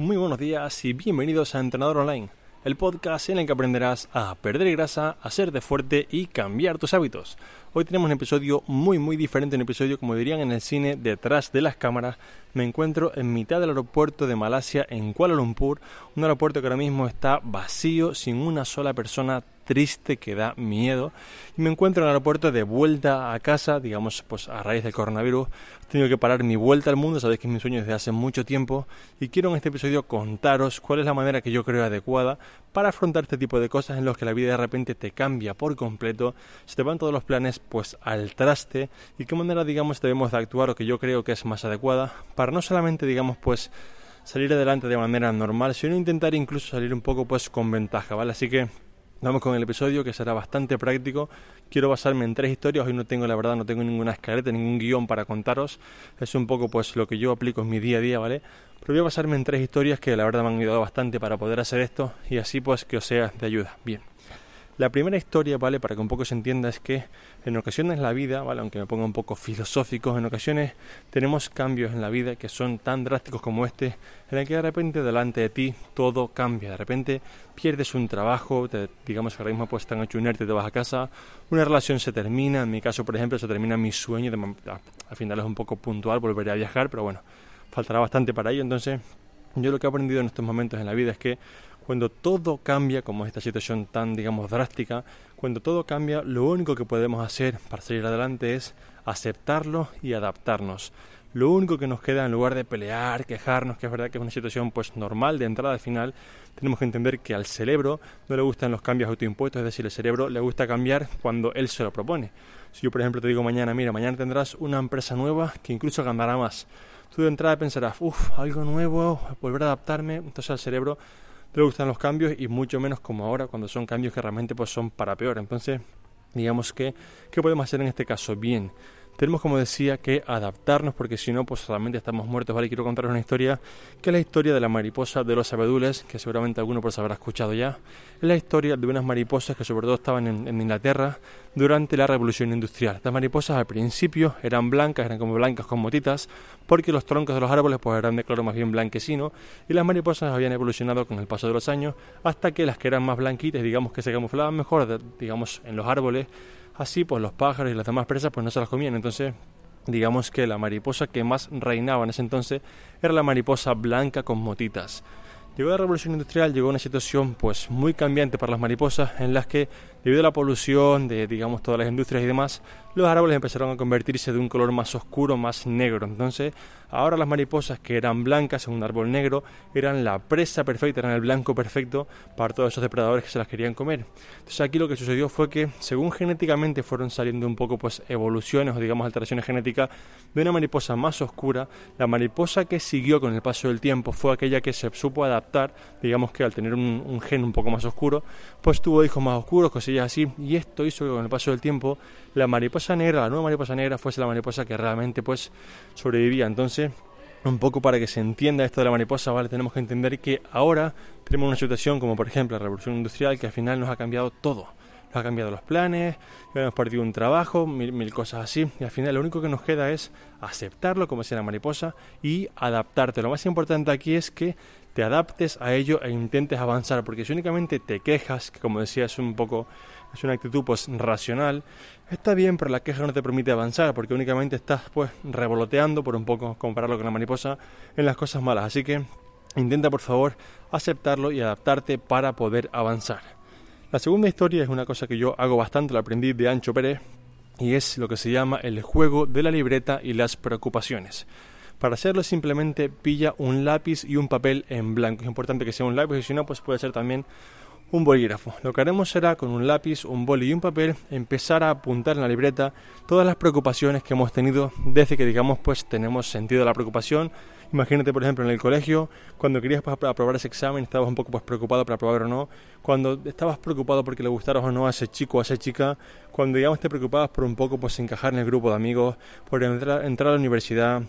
Muy buenos días y bienvenidos a Entrenador Online, el podcast en el que aprenderás a perder grasa, a de fuerte y cambiar tus hábitos. Hoy tenemos un episodio muy muy diferente, un episodio como dirían en el cine detrás de las cámaras. Me encuentro en mitad del aeropuerto de Malasia en Kuala Lumpur, un aeropuerto que ahora mismo está vacío, sin una sola persona triste que da miedo. Y me encuentro en el aeropuerto de vuelta a casa, digamos, pues a raíz del coronavirus. He tenido que parar mi vuelta al mundo, sabéis que es mi sueño desde hace mucho tiempo. Y quiero en este episodio contaros cuál es la manera que yo creo adecuada para afrontar este tipo de cosas en los que la vida de repente te cambia por completo, se te van todos los planes pues al traste y qué manera digamos debemos de actuar o que yo creo que es más adecuada para no solamente digamos pues salir adelante de manera normal, sino intentar incluso salir un poco pues con ventaja, ¿vale? Así que Vamos con el episodio que será bastante práctico. Quiero basarme en tres historias. Hoy no tengo, la verdad, no tengo ninguna escaleta, ningún guion para contaros. Es un poco pues lo que yo aplico en mi día a día, ¿vale? Pero voy a basarme en tres historias que la verdad me han ayudado bastante para poder hacer esto y así pues que os sea de ayuda. Bien. La primera historia, ¿vale? Para que un poco se entienda es que en ocasiones la vida, ¿vale? Aunque me ponga un poco filosófico, en ocasiones tenemos cambios en la vida que son tan drásticos como este, en el que de repente delante de ti todo cambia, de repente pierdes un trabajo, te, digamos ahora mismo pues están hecho un te vas a casa, una relación se termina, en mi caso por ejemplo se termina mi sueño, de, al final es un poco puntual, volveré a viajar, pero bueno, faltará bastante para ello, entonces yo lo que he aprendido en estos momentos en la vida es que cuando todo cambia, como esta situación tan, digamos, drástica, cuando todo cambia, lo único que podemos hacer para salir adelante es aceptarlo y adaptarnos. Lo único que nos queda en lugar de pelear, quejarnos, que es verdad que es una situación pues normal de entrada al final, tenemos que entender que al cerebro no le gustan los cambios autoimpuestos, es decir, el cerebro le gusta cambiar cuando él se lo propone. Si yo, por ejemplo, te digo mañana, mira, mañana tendrás una empresa nueva que incluso ganará más. Tú de entrada pensarás, uff, algo nuevo, volver a adaptarme, entonces al cerebro le gustan los cambios y mucho menos como ahora cuando son cambios que realmente pues son para peor. Entonces, digamos que, ¿qué podemos hacer en este caso? Bien, tenemos como decía que adaptarnos porque si no pues realmente estamos muertos, ¿vale? Quiero contaros una historia que es la historia de la mariposa de los abedules, que seguramente alguno pues habrá escuchado ya. Es la historia de unas mariposas que sobre todo estaban en, Inglaterra durante la revolución industrial. Estas mariposas al principio eran blancas, eran como blancas con motitas, porque los troncos de los árboles pues eran de color más bien blanquecino y las mariposas habían evolucionado con el paso de los años hasta que las que eran más blanquitas, digamos que se camuflaban mejor, digamos, en los árboles, Así, pues los pájaros y las demás presas pues no se las comían. Entonces, digamos que la mariposa que más reinaba en ese entonces era la mariposa blanca con motitas. Llegó la revolución industrial, llegó una situación pues muy cambiante para las mariposas en las que debido a la polución de digamos todas las industrias y demás, los árboles empezaron a convertirse de un color más oscuro, más negro. Entonces, ahora las mariposas que eran blancas en un árbol negro eran la presa perfecta, eran el blanco perfecto para todos esos depredadores que se las querían comer. Entonces, aquí lo que sucedió fue que, según genéticamente fueron saliendo un poco pues evoluciones o digamos alteraciones genéticas de una mariposa más oscura, la mariposa que siguió con el paso del tiempo fue aquella que se supo adaptar, digamos que al tener un, un gen un poco más oscuro, pues tuvo hijos más oscuros, cosillas así, y esto hizo que con el paso del tiempo la mariposa negra, la nueva mariposa negra, fuese la mariposa que realmente pues sobrevivía. Entonces, un poco para que se entienda esto de la mariposa, ¿vale? Tenemos que entender que ahora tenemos una situación como por ejemplo la revolución industrial que al final nos ha cambiado todo. Nos ha cambiado los planes, hemos perdido un trabajo, mil, mil cosas así. Y al final lo único que nos queda es aceptarlo como sea la mariposa y adaptarte. Lo más importante aquí es que te adaptes a ello e intentes avanzar, porque si únicamente te quejas, que como decía es un poco es una actitud pues racional, está bien, pero la queja no te permite avanzar, porque únicamente estás pues revoloteando, por un poco compararlo con la mariposa, en las cosas malas. Así que intenta por favor aceptarlo y adaptarte para poder avanzar. La segunda historia es una cosa que yo hago bastante, la aprendí de Ancho Pérez, y es lo que se llama el juego de la libreta y las preocupaciones. Para hacerlo simplemente pilla un lápiz y un papel en blanco. Es importante que sea un lápiz y si no pues puede ser también un bolígrafo. Lo que haremos será con un lápiz, un boli y un papel empezar a apuntar en la libreta todas las preocupaciones que hemos tenido desde que digamos pues tenemos sentido la preocupación. Imagínate por ejemplo en el colegio cuando querías pues, aprobar ese examen estabas un poco pues preocupado para aprobar o no, cuando estabas preocupado porque le gustaras o no a ese chico o a esa chica, cuando digamos te preocupabas por un poco pues encajar en el grupo de amigos, por entrar, entrar a la universidad,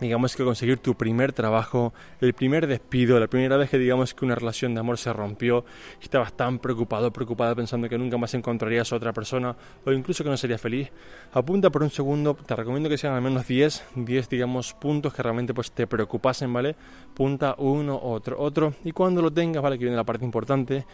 digamos que conseguir tu primer trabajo, el primer despido, la primera vez que digamos que una relación de amor se rompió, estabas tan preocupado, preocupada pensando que nunca más encontrarías a otra persona o incluso que no serías feliz, apunta por un segundo, te recomiendo que sean al menos 10, 10 digamos puntos que realmente pues te preocupasen, ¿vale? Punta uno, otro, otro y cuando lo tengas, ¿vale? Que viene la parte importante,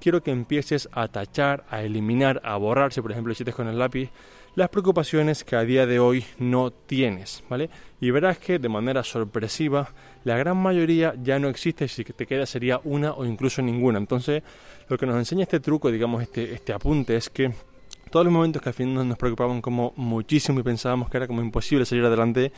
quiero que empieces a tachar, a eliminar, a borrar, si por ejemplo hiciste con el lápiz, las preocupaciones que a día de hoy no tienes, ¿vale? Y verás que de manera sorpresiva la gran mayoría ya no existe, si te queda sería una o incluso ninguna. Entonces, lo que nos enseña este truco, digamos, este, este apunte es que todos los momentos que al final nos preocupaban como muchísimo y pensábamos que era como imposible salir adelante,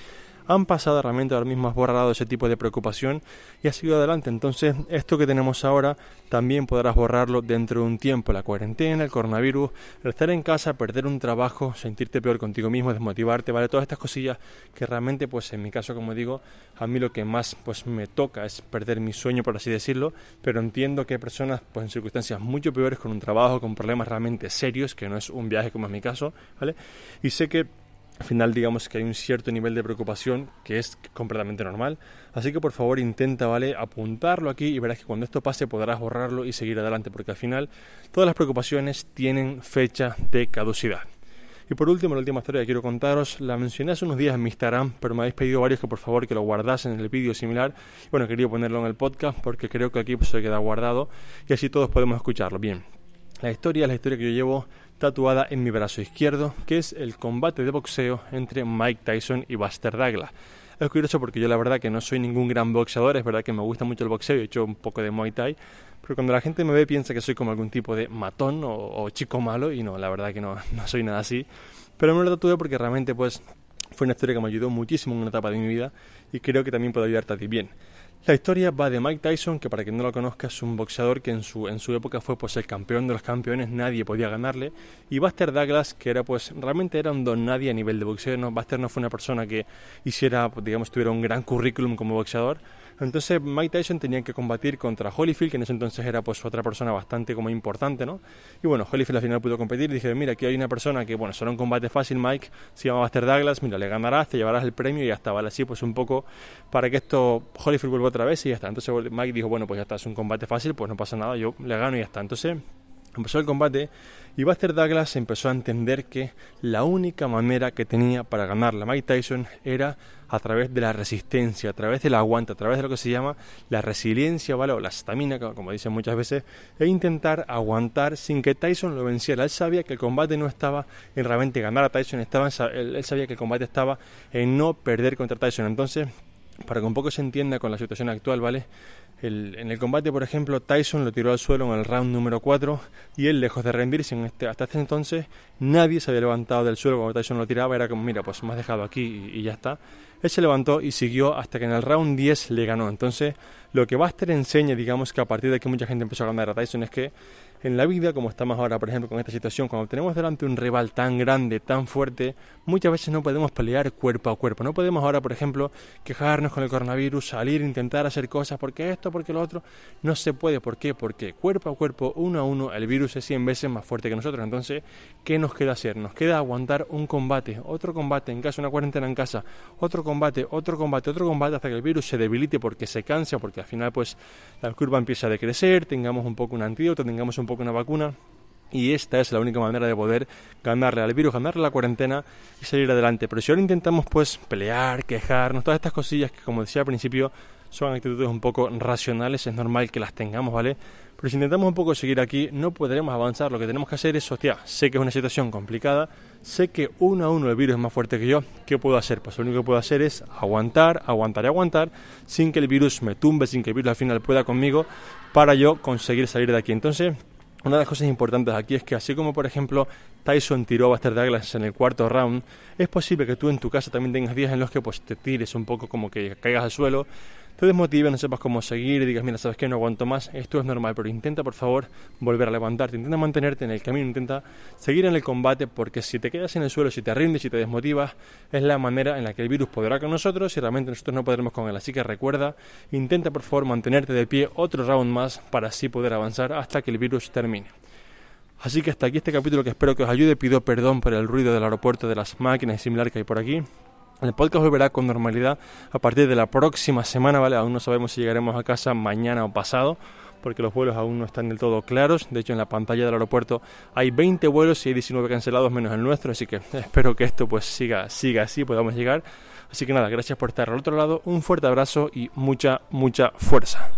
han pasado realmente ahora mismo has borrado ese tipo de preocupación y has seguido adelante. Entonces, esto que tenemos ahora también podrás borrarlo dentro de un tiempo. La cuarentena, el coronavirus, el estar en casa, perder un trabajo, sentirte peor contigo mismo, desmotivarte, ¿vale? Todas estas cosillas que realmente, pues en mi caso, como digo, a mí lo que más pues me toca es perder mi sueño, por así decirlo, pero entiendo que hay personas pues en circunstancias mucho peores con un trabajo, con problemas realmente serios, que no es un viaje como es mi caso, ¿vale? Y sé que al final digamos que hay un cierto nivel de preocupación que es completamente normal. Así que por favor intenta, ¿vale? Apuntarlo aquí y verás que cuando esto pase podrás borrarlo y seguir adelante, porque al final todas las preocupaciones tienen fecha de caducidad. Y por último, la última historia que quiero contaros, la mencioné hace unos días en mi Instagram, pero me habéis pedido varios que por favor que lo guardasen en el vídeo similar. Bueno, quería ponerlo en el podcast porque creo que aquí pues, se queda guardado y así todos podemos escucharlo. Bien, la historia es la historia que yo llevo tatuada en mi brazo izquierdo, que es el combate de boxeo entre Mike Tyson y Buster Douglas. Es curioso porque yo la verdad que no soy ningún gran boxeador, es verdad que me gusta mucho el boxeo he hecho un poco de Muay Thai, pero cuando la gente me ve piensa que soy como algún tipo de matón o, chico malo y no, la verdad que no, no soy nada así. Pero me lo tatué porque realmente pues fue una historia que me ayudó muchísimo en una etapa de mi vida y creo que también puede ayudarte a ti bien. La historia va de Mike Tyson, que para quien no lo conozca es un boxeador que en su, en su época fue pues el campeón de los campeones, nadie podía ganarle, y Buster Douglas, que era pues realmente era un don nadie a nivel de boxeo, ¿no? Buster no fue una persona que hiciera, digamos, tuviera un gran currículum como boxeador, entonces Mike Tyson tenía que combatir contra Holyfield, que en ese entonces era pues otra persona bastante como importante, ¿no? Y bueno, Holyfield al final pudo competir y dije, mira, aquí hay una persona que, bueno, será un combate fácil, Mike, se llama Buster Douglas, mira, le ganarás, te llevarás el premio y ya está, ¿vale? Así pues un poco para que esto Holyfield vuelva otra vez y ya está. Entonces Mike dijo, bueno, pues ya está, es un combate fácil, pues no pasa nada, yo le gano y ya está. Entonces empezó el combate y Buster Douglas empezó a entender que la única manera que tenía para ganarle a Mike Tyson era a través de la resistencia, a través del aguante, a través de lo que se llama la resiliencia, ¿vale? o la estamina, como dicen muchas veces, e intentar aguantar sin que Tyson lo venciera. Él sabía que el combate no estaba en realmente ganar a Tyson, estaba él sabía que el combate estaba en no perder contra Tyson. Entonces, para que un poco se entienda con la situación actual, ¿vale? en el combate, por ejemplo, Tyson lo tiró al suelo en el round número 4 y él, lejos de rendirse en este, hasta este entonces, nadie se había levantado del suelo cuando Tyson lo tiraba. Era como, mira, pues me has dejado aquí y, ya está. Él se levantó y siguió hasta que en el round 10 le ganó. Entonces, lo que Buster enseña, digamos que a partir de que mucha gente empezó a ganar a Tyson, es que en la vida, como estamos ahora, por ejemplo, con esta situación, cuando tenemos delante un rival tan grande, tan fuerte, muchas veces no podemos pelear cuerpo a cuerpo. No podemos ahora, por ejemplo, quejarnos con el coronavirus, salir, intentar hacer cosas, porque esto, porque lo otro. No se puede. ¿Por qué? Porque cuerpo a cuerpo, uno a uno, el virus es 100 veces más fuerte que nosotros. Entonces, ¿qué nos queda hacer? Nos queda aguantar un combate, otro combate en casa, una cuarentena en casa, otro combate, otro combate, otro combate, hasta que el virus se debilite porque se cansa, porque al final, pues, la curva empieza a decrecer, tengamos un poco un antídoto, tengamos un poco una vacuna. Y esta es la única manera de poder ganarle al virus, ganarle la cuarentena y salir adelante. Pero si ahora intentamos pues pelear, quejarnos, todas estas cosillas que como decía al principio son actitudes un poco racionales, es normal que las tengamos, ¿vale? Pero si intentamos un poco seguir aquí, no podremos avanzar. Lo que tenemos que hacer es, hostia, sé que es una situación complicada, sé que uno a uno el virus es más fuerte que yo, ¿qué puedo hacer? Pues lo único que puedo hacer es aguantar, aguantar y aguantar, sin que el virus me tumbe, sin que el virus al final pueda conmigo, para yo conseguir salir de aquí. Entonces, una de las cosas importantes aquí es que así como por ejemplo Tyson tiró a Buster Douglas en el cuarto round, es posible que tú en tu casa también tengas días en los que pues te tires un poco como que caigas al suelo, te desmotives, no sepas cómo seguir digas, mira, sabes que no aguanto más, esto es normal, pero intenta por favor volver a levantarte, intenta mantenerte en el camino, intenta seguir en el combate, porque si te quedas en el suelo, si te rindes, si te desmotivas, es la manera en la que el virus podrá con nosotros y realmente nosotros no podremos con él. Así que recuerda, intenta por favor mantenerte de pie otro round más para así poder avanzar hasta que el virus termine. Así que hasta aquí este capítulo que espero que os ayude. Pido perdón por el ruido del aeropuerto, de las máquinas y similar que hay por aquí. El podcast volverá con normalidad a partir de la próxima semana, ¿vale? Aún no sabemos si llegaremos a casa mañana o pasado, porque los vuelos aún no están del todo claros. De hecho, en la pantalla del aeropuerto hay 20 vuelos y hay 19 cancelados menos el nuestro, así que espero que esto pues siga, siga así, podamos llegar. Así que nada, gracias por estar al otro lado, un fuerte abrazo y mucha, mucha fuerza.